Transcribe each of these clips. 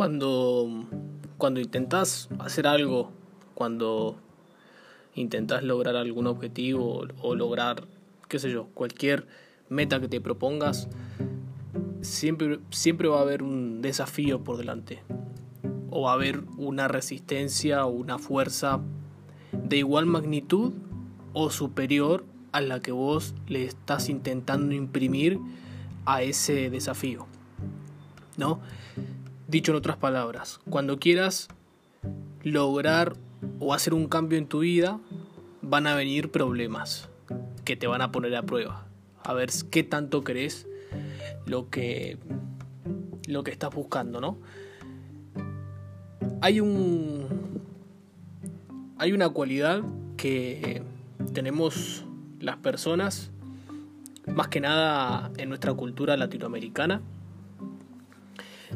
Cuando, cuando intentas hacer algo, cuando intentas lograr algún objetivo o lograr, qué sé yo, cualquier meta que te propongas, siempre, siempre va a haber un desafío por delante. O va a haber una resistencia o una fuerza de igual magnitud o superior a la que vos le estás intentando imprimir a ese desafío. ¿No? Dicho en otras palabras, cuando quieras lograr o hacer un cambio en tu vida, van a venir problemas que te van a poner a prueba. A ver qué tanto crees lo que lo que estás buscando, ¿no? Hay un hay una cualidad que tenemos las personas más que nada en nuestra cultura latinoamericana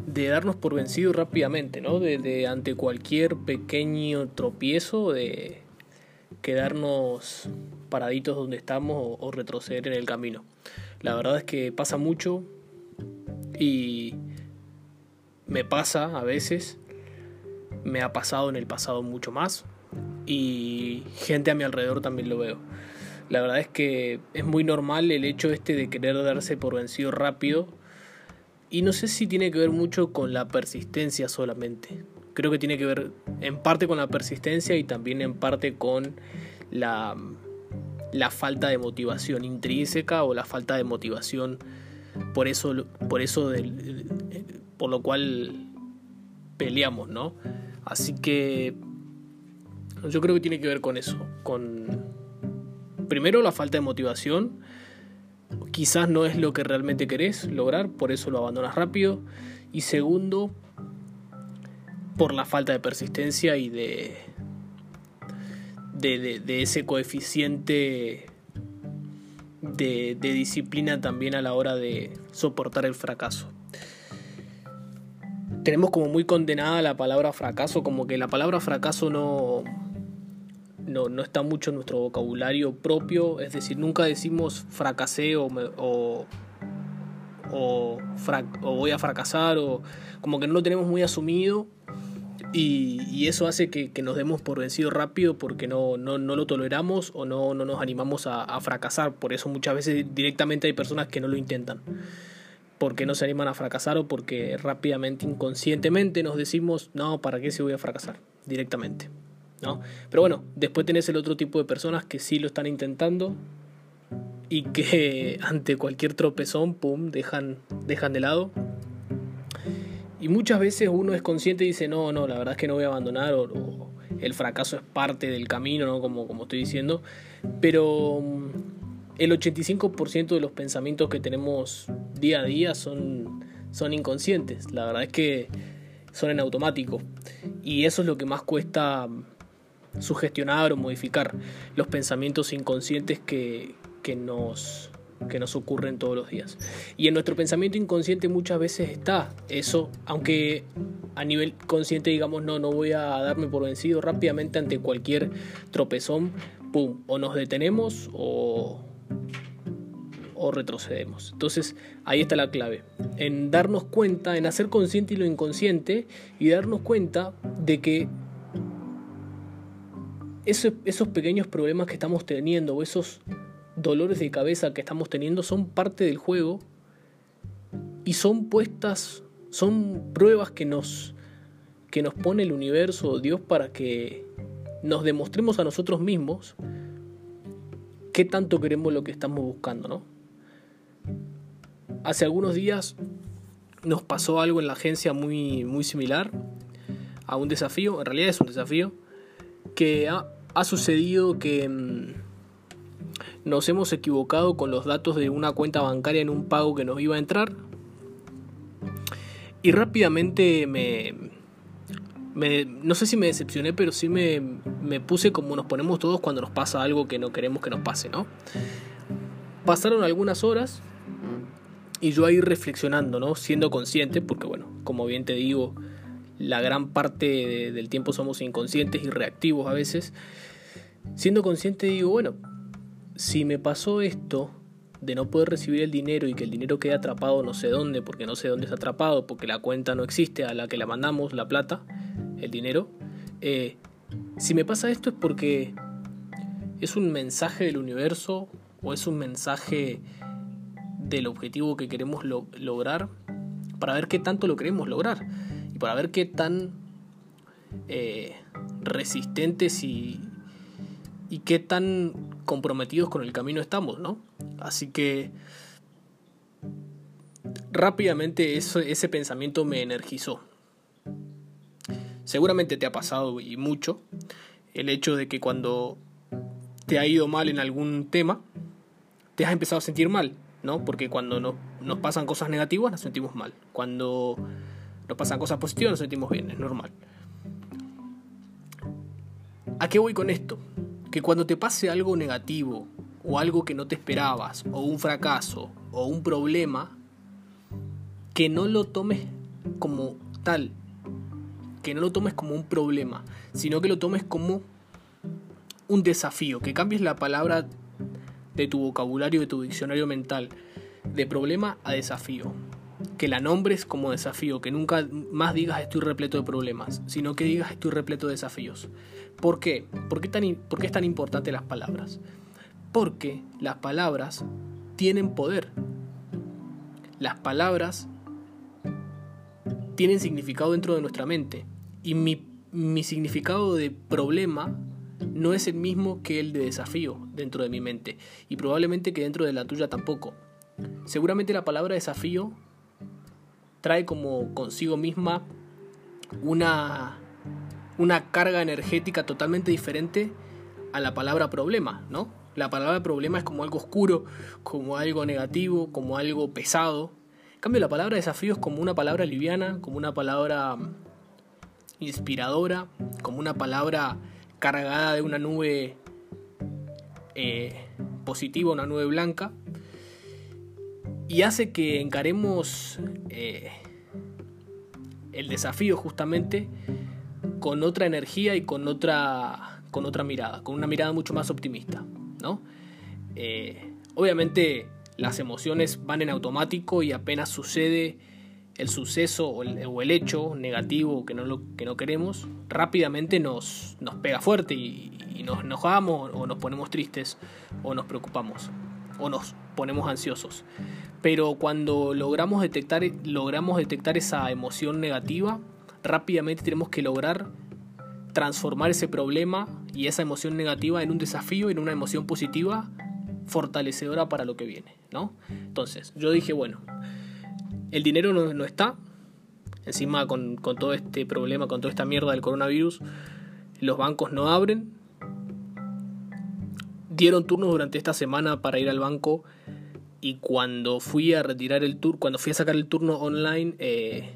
de darnos por vencido rápidamente, ¿no? De, ante cualquier pequeño tropiezo, de quedarnos paraditos donde estamos o, o, retroceder en el camino. La verdad es que pasa mucho y me pasa a veces, me ha pasado en el pasado mucho más y gente a mi alrededor también lo veo. La verdad es que es muy normal el hecho este de querer darse por vencido rápido y no sé si tiene que ver mucho con la persistencia solamente. Creo que tiene que ver en parte con la persistencia y también en parte con la, la falta de motivación intrínseca o la falta de motivación por eso, por eso del, por lo cual peleamos, ¿no? Así que yo creo que tiene que ver con eso, con primero la falta de motivación quizás no es lo que realmente querés lograr, por eso lo abandonas rápido. Y segundo, por la falta de persistencia y de, de, ese coeficiente de, de disciplina también a la hora de soportar el fracaso. Tenemos como muy condenada la palabra fracaso, como que la palabra fracaso no, no, está mucho en nuestro vocabulario propio, es decir, nunca decimos fracasé o, o, o, voy a fracasar, o como que no lo tenemos muy asumido y, eso hace que, nos demos por vencido rápido porque no, no, no lo toleramos o no, no nos animamos a, a, fracasar. Por eso muchas veces directamente hay personas que no lo intentan. Porque no se animan a fracasar o porque rápidamente, inconscientemente nos decimos, no, ¿para qué se voy a fracasar? Directamente. Pero bueno, después tenés el otro tipo de personas que sí lo están intentando y que ante cualquier tropezón, pum, dejan, dejan de lado. Y muchas veces uno es consciente y dice, no, no, la verdad es que no voy a abandonar o, el fracaso es parte del camino, ¿no? Como, como estoy diciendo. Pero mm, el 85% de los pensamientos que tenemos día a día son, son inconscientes. La verdad es que son en automático. Y eso es lo que más cuesta sugestionar o modificar los pensamientos inconscientes que, que, nos, que nos ocurren todos los días. Y en nuestro pensamiento inconsciente muchas veces está eso, aunque a nivel consciente digamos, no, no voy a darme por vencido rápidamente ante cualquier tropezón, ¡pum! O nos detenemos o, o retrocedemos. Entonces ahí está la clave, en darnos cuenta, en hacer consciente lo inconsciente y darnos cuenta de que esos, pequeños problemas que estamos teniendo o esos dolores de cabeza que estamos teniendo son parte del juego y son puestas, son pruebas que nos, que nos pone el universo o Dios para que nos demostremos a nosotros mismos qué tanto queremos lo que estamos buscando, ¿no? Hace algunos días nos pasó algo en la agencia muy, muy similar a un desafío, en realidad es un desafío, que ha, sucedido que mm, nos hemos equivocado con los datos de una cuenta bancaria en un pago que nos iba a entrar. Y rápidamente me, no sé si me decepcioné, pero sí me, me, puse como nos ponemos todos cuando nos pasa algo que no queremos que nos pase, ¿no? Pasaron algunas horas y yo ahí reflexionando, ¿no? Siendo consciente, porque bueno, como bien te digo, la gran parte del tiempo somos inconscientes y reactivos a veces, siendo consciente digo, bueno, si me pasó esto de no poder recibir el dinero y que el dinero quede atrapado no sé dónde, porque no sé dónde está atrapado, porque la cuenta no existe a la que la mandamos, la plata, el dinero, eh, si me pasa esto es porque es un mensaje del universo o es un mensaje del objetivo que queremos lograr para ver qué tanto lo queremos lograr para ver qué tan eh, resistentes y, qué tan comprometidos con el camino estamos, ¿no? Así que rápidamente ese pensamiento me energizó. Seguramente te ha pasado y mucho el hecho de que cuando te ha ido mal en algún tema, te has empezado a sentir mal, ¿no? Porque cuando nos pasan cosas negativas nos sentimos mal. Cuando nos pasan cosas positivas nos sentimos bien, es normal. ¿A qué voy con esto? Que cuando te pase algo negativo o algo que no te esperabas o un fracaso o un problema, que no lo tomes como tal, que no lo tomes como un problema, sino que lo tomes como un desafío, que cambies la palabra de tu vocabulario, de tu diccionario mental, de problema a desafío. Que la nombres como desafío, que nunca más digas estoy repleto de problemas, sino que digas estoy repleto de desafíos. ¿Por qué? ¿Por qué, tan, ¿Por qué es tan importante las palabras? Porque las palabras tienen poder. Las palabras tienen significado dentro de nuestra mente. Y mi significado de problema no es el mismo que el de desafío dentro de mi mente y probablemente que dentro de la tuya tampoco. Seguramente la palabra desafío trae como consigo misma una, una carga energética totalmente diferente a la palabra problema, ¿no? La palabra problema es como algo oscuro, como algo negativo, como algo pesado. En cambio, la palabra desafío es como una palabra liviana, como una palabra inspiradora, como una palabra cargada de una nube eh, positiva, una nube blanca, y hace que encaremos eh, el desafío justamente con otra energía y con otra, con otra mirada, con una mirada mucho más optimista. ¿no? Eh, obviamente las emociones van en automático y apenas sucede el suceso o el, hecho negativo que no, que no queremos, rápidamente nos, nos pega fuerte y, nos enojamos o nos ponemos tristes o nos preocupamos o nos ponemos ansiosos. Pero cuando logramos detectar, logramos detectar esa emoción negativa, rápidamente tenemos que lograr transformar ese problema y esa emoción negativa en un desafío, en una emoción positiva, fortalecedora para lo que viene, ¿no? Entonces, yo dije, bueno, el dinero no, está. Encima con, todo este problema, con toda esta mierda del coronavirus, los bancos no abren. Dieron turnos durante esta semana para ir al banco y cuando fui a retirar el turno, cuando fui a sacar el turno online, eh,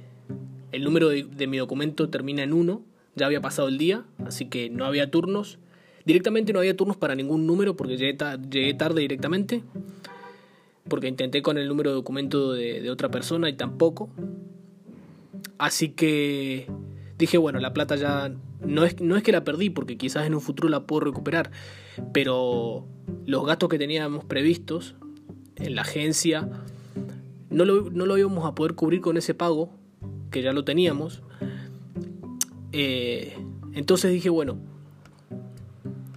el número de, mi documento termina en 1, ya había pasado el día, así que no había turnos. Directamente no había turnos para ningún número porque llegué tarde directamente porque intenté con el número de documento de, otra persona y tampoco. Así que dije, bueno, la plata ya no es, no es que la perdí, porque quizás en un futuro la puedo recuperar, pero los gastos que teníamos previstos en la agencia no lo, no lo íbamos a poder cubrir con ese pago, que ya lo teníamos. Eh, entonces dije, bueno,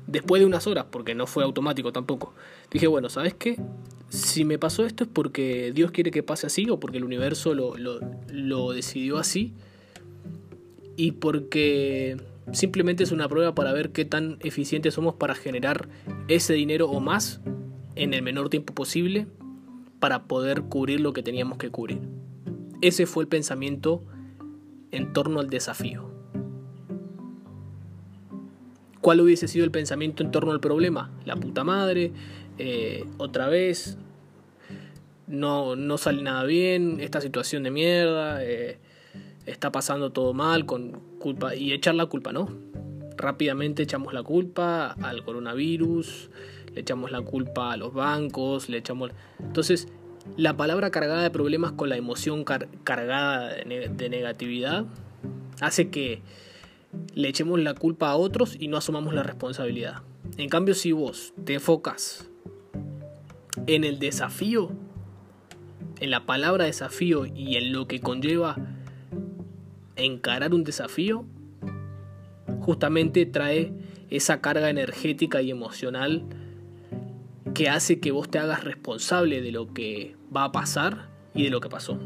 después de unas horas, porque no fue automático tampoco, dije, bueno, ¿sabes qué? si me pasó esto es porque Dios quiere que pase así o porque el universo lo, decidió así y porque simplemente es una prueba para ver qué tan eficientes somos para generar ese dinero o más en el menor tiempo posible para poder cubrir lo que teníamos que cubrir. Ese fue el pensamiento en torno al desafío. ¿Cuál hubiese sido el pensamiento en torno al problema? La puta madre, eh, otra vez, no, no sale nada bien, esta situación de mierda, eh, está pasando todo mal con culpa y echar la culpa, ¿no? Rápidamente echamos la culpa al coronavirus, le echamos la culpa a los bancos, le echamos... Entonces, la palabra cargada de problemas con la emoción cargada de, negatividad hace que le echemos la culpa a otros y no asumamos la responsabilidad. En cambio, si vos te enfocas en el desafío, en la palabra desafío y en lo que conlleva encarar un desafío, justamente trae esa carga energética y emocional que hace que vos te hagas responsable de lo que va a pasar y de lo que pasó.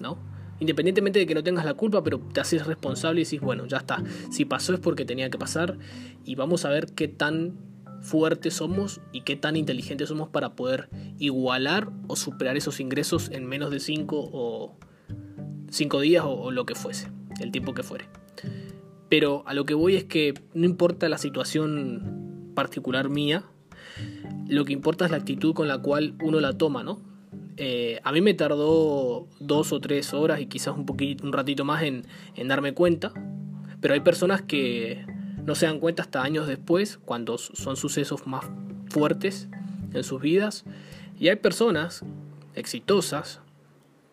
¿No? Independientemente de que no tengas la culpa, pero te haces responsable y dices, bueno, ya está. Si pasó es porque tenía que pasar y vamos a ver qué tan fuertes somos y qué tan inteligentes somos para poder igualar o superar esos ingresos en menos de 5 o 5 días o, o lo que fuese, el tiempo que fuere. Pero a lo que voy es que no importa la situación particular mía, lo que importa es la actitud con la cual uno la toma, ¿no? Eh, a mí me tardó dos o tres horas y quizás un poquito, un ratito más en, en darme cuenta, pero hay personas que no se dan cuenta hasta años después, cuando son sucesos más fuertes en sus vidas, y hay personas exitosas,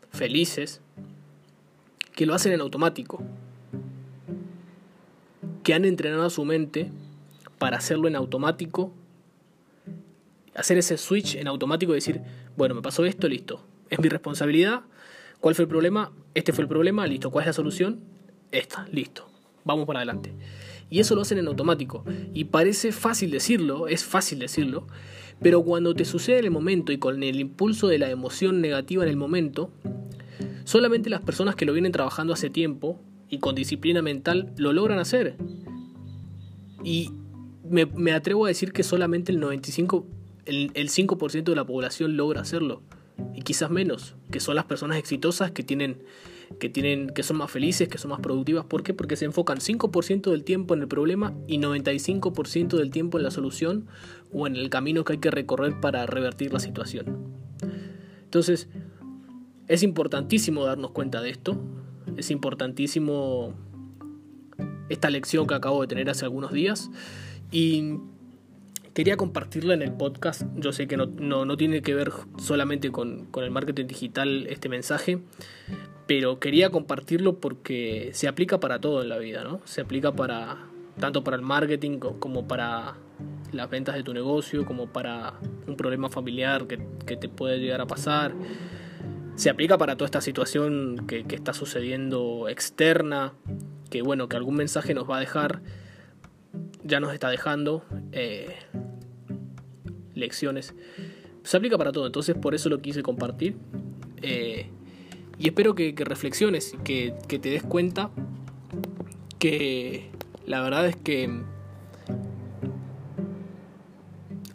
felices, que lo hacen en automático, que han entrenado a su mente para hacerlo en automático hacer ese switch en automático y decir, bueno, me pasó esto, listo. Es mi responsabilidad. ¿Cuál fue el problema? Este fue el problema, listo. ¿Cuál es la solución? Esta, listo. Vamos para adelante. Y eso lo hacen en automático. Y parece fácil decirlo, es fácil decirlo, pero cuando te sucede en el momento y con el impulso de la emoción negativa en el momento, solamente las personas que lo vienen trabajando hace tiempo y con disciplina mental lo logran hacer. Y me, atrevo a decir que solamente el 95 el, 5% de la población logra hacerlo y quizás menos, que son las personas exitosas que tienen que tienen que son más felices, que son más productivas, ¿por qué? Porque se enfocan 5% del tiempo en el problema y 95% del tiempo en la solución o en el camino que hay que recorrer para revertir la situación. Entonces, es importantísimo darnos cuenta de esto, es importantísimo esta lección que acabo de tener hace algunos días y quería compartirla en el podcast. Yo sé que no, tiene que ver solamente con, el marketing digital este mensaje, pero quería compartirlo porque se aplica para todo en la vida, ¿no? Se aplica para tanto para el marketing como para las ventas de tu negocio, como para un problema familiar que, te puede llegar a pasar. Se aplica para toda esta situación que, está sucediendo externa, que bueno, que algún mensaje nos va a dejar, ya nos está dejando. Eh, lecciones. Se aplica para todo, entonces por eso lo quise compartir. Eh, y espero que, reflexiones, que, que te des cuenta que la verdad es que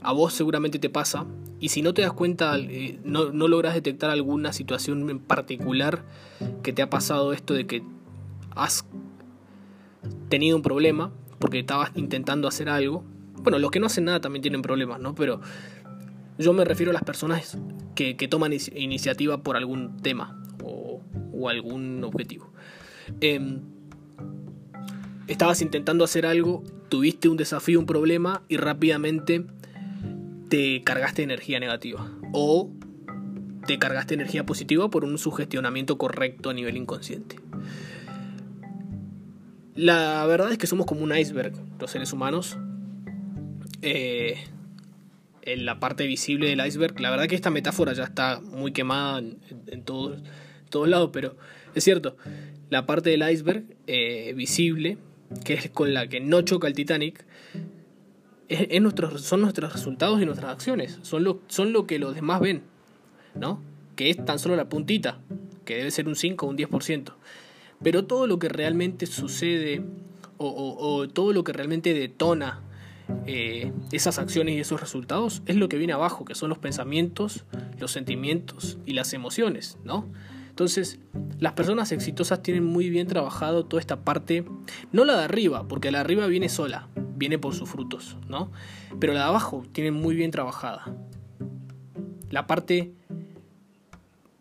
a vos seguramente te pasa y si no te das cuenta, eh, no, no, logras detectar alguna situación en particular que te ha pasado esto de que has tenido un problema porque estabas intentando hacer algo bueno, los que no hacen nada también tienen problemas, ¿no? Pero yo me refiero a las personas que, toman iniciativa por algún tema o, algún objetivo. Em, estabas intentando hacer algo, tuviste un desafío, un problema y rápidamente te cargaste energía negativa. O te cargaste energía positiva por un sugestionamiento correcto a nivel inconsciente. La verdad es que somos como un iceberg, los seres humanos. Eh, en la parte visible del iceberg. La verdad que esta metáfora ya está muy quemada en, todos, lados, pero es cierto, la parte del iceberg eh, visible, que es con la que no choca el Titanic, es, son nuestros resultados y nuestras acciones, son lo, son lo que los demás ven, ¿no? Que es tan solo la puntita, que debe ser un 5 o un 10%. Pero todo lo que realmente sucede o todo lo que realmente detona eh, esas acciones y esos resultados es lo que viene abajo, que son los pensamientos, los sentimientos y las emociones, ¿no? Entonces, las personas exitosas tienen muy bien trabajado toda esta parte, no la de arriba, porque la de arriba viene sola, viene por sus frutos, ¿no? Pero la de abajo tiene muy bien trabajada. La parte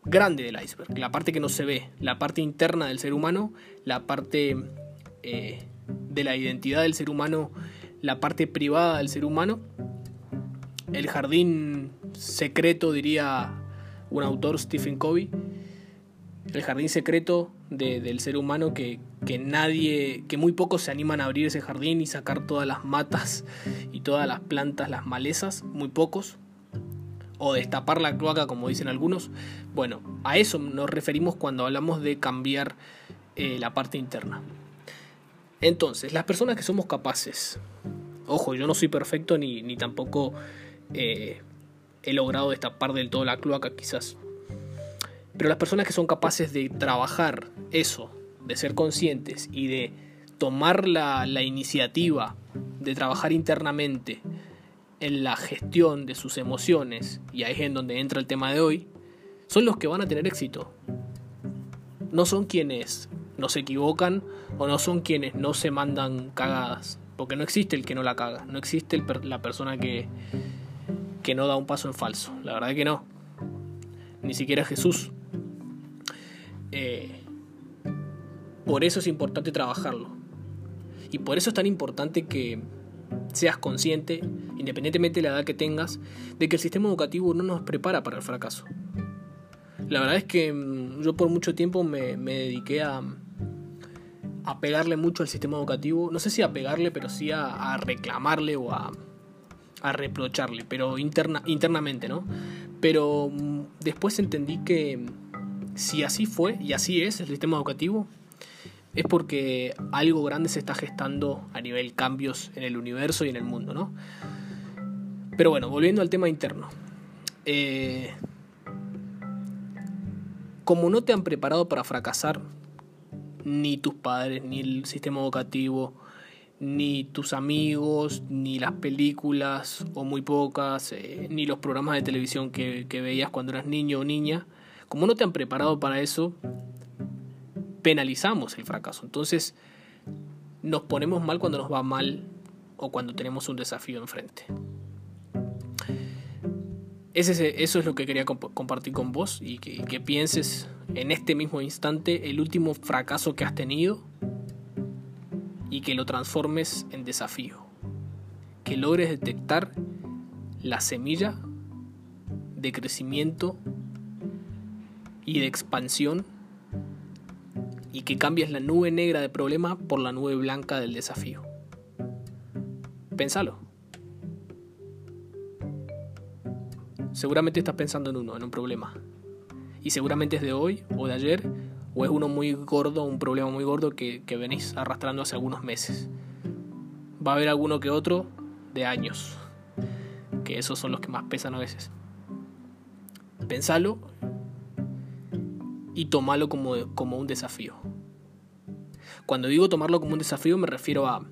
grande del iceberg, la parte que no se ve, la parte interna del ser humano, la parte eh, de la identidad del ser humano la parte privada del ser humano, el jardín secreto, diría un autor, Stephen Covey, el jardín secreto del ser humano que, que, nadie, que muy pocos se animan a abrir ese jardín y sacar todas las matas y todas las plantas, las malezas, muy pocos. o destapar la cloaca, como dicen algunos. Bueno, a eso nos referimos cuando hablamos de cambiar eh, la parte interna. Entonces, las personas que somos capaces, ojo, yo no soy perfecto ni, ni tampoco eh, he logrado destapar del todo la cloaca quizás, pero las personas que son capaces de trabajar eso, de ser conscientes y de tomar la, la iniciativa de trabajar internamente en la gestión de sus emociones, y ahí es en donde entra el tema de hoy, son los que van a tener éxito. No son quienes no se equivocan o no son quienes no se mandan cagadas. Porque no existe el que no la caga, no existe la persona que, que no da un paso en falso. La verdad que no. Ni siquiera Jesús. Eh, por eso es importante trabajarlo. Y por eso es tan importante que seas consciente, independientemente de la edad que tengas, de que el sistema educativo no nos prepara para el fracaso. La verdad es que mm, yo por mucho tiempo me, me dediqué a, a pegarle mucho al sistema educativo, no sé si a pegarle, pero sí a, reclamarle o a, reprocharle, pero interna, internamente, ¿no? Pero mm, después entendí que si así fue y así es el sistema educativo, es porque algo grande se está gestando a nivel cambios en el universo y en el mundo, ¿no? Pero bueno, volviendo al tema interno. Eh, como no te han preparado para fracasar, ni tus padres, ni el sistema educativo, ni tus amigos, ni las películas, o muy pocas, eh, ni los programas de televisión que, que veías cuando eras niño o niña, como no te han preparado para eso, penalizamos el fracaso. Entonces, nos ponemos mal cuando nos va mal o cuando tenemos un desafío enfrente. Eso es lo que quería compartir con vos y que, pienses en este mismo instante el último fracaso que has tenido y que lo transformes en desafío. Que logres detectar la semilla de crecimiento y de expansión y que cambies la nube negra de problema por la nube blanca del desafío. Pénsalo. seguramente estás pensando en uno, en un problema. Y seguramente es de hoy o de ayer, o es uno muy gordo, un problema muy gordo que, que venís arrastrando hace algunos meses. Va a haber alguno que otro de años, que esos son los que más pesan a veces. Pensalo y tomalo como, como un desafío. Cuando digo tomarlo como un desafío me refiero a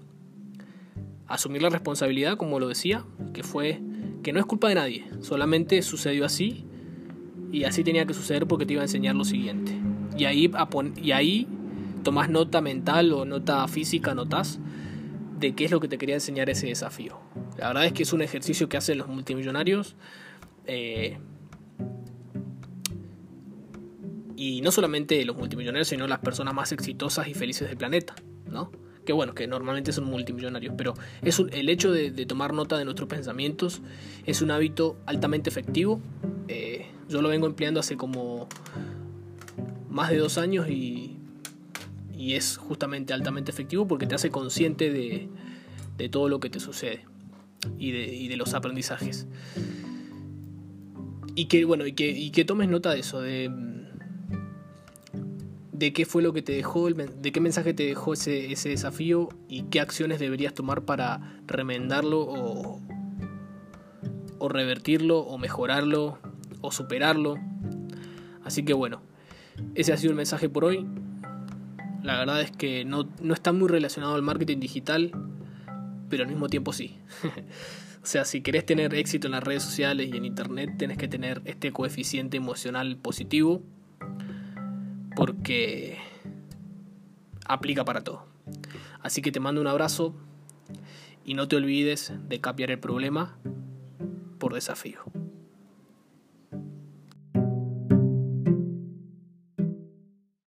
asumir la responsabilidad, como lo decía, que fue que no es culpa de nadie, solamente sucedió así y así tenía que suceder porque te iba a enseñar lo siguiente. Y ahí, y ahí tomás nota mental o nota física, notas de qué es lo que te quería enseñar ese desafío. La verdad es que es un ejercicio que hacen los multimillonarios. Eh, y no solamente los multimillonarios, sino las personas más exitosas y felices del planeta, ¿no? que bueno, que normalmente son multimillonarios, pero es el hecho de, tomar nota de nuestros pensamientos es un hábito altamente efectivo. Eh, yo lo vengo empleando hace como más de dos años y, es justamente altamente efectivo porque te hace consciente de, todo lo que te sucede y de, y de los aprendizajes. Y que, bueno, y que, y que tomes nota de eso, de de qué fue lo que te dejó, de qué mensaje te dejó ese, ese desafío y qué acciones deberías tomar para remendarlo o, o revertirlo o mejorarlo o superarlo. Así que bueno, ese ha sido el mensaje por hoy. La verdad es que no, no está muy relacionado al marketing digital, pero al mismo tiempo sí. o sea, si querés tener éxito en las redes sociales y en internet, tenés que tener este coeficiente emocional positivo porque aplica para todo. Así que te mando un abrazo y no te olvides de cambiar el problema por desafío.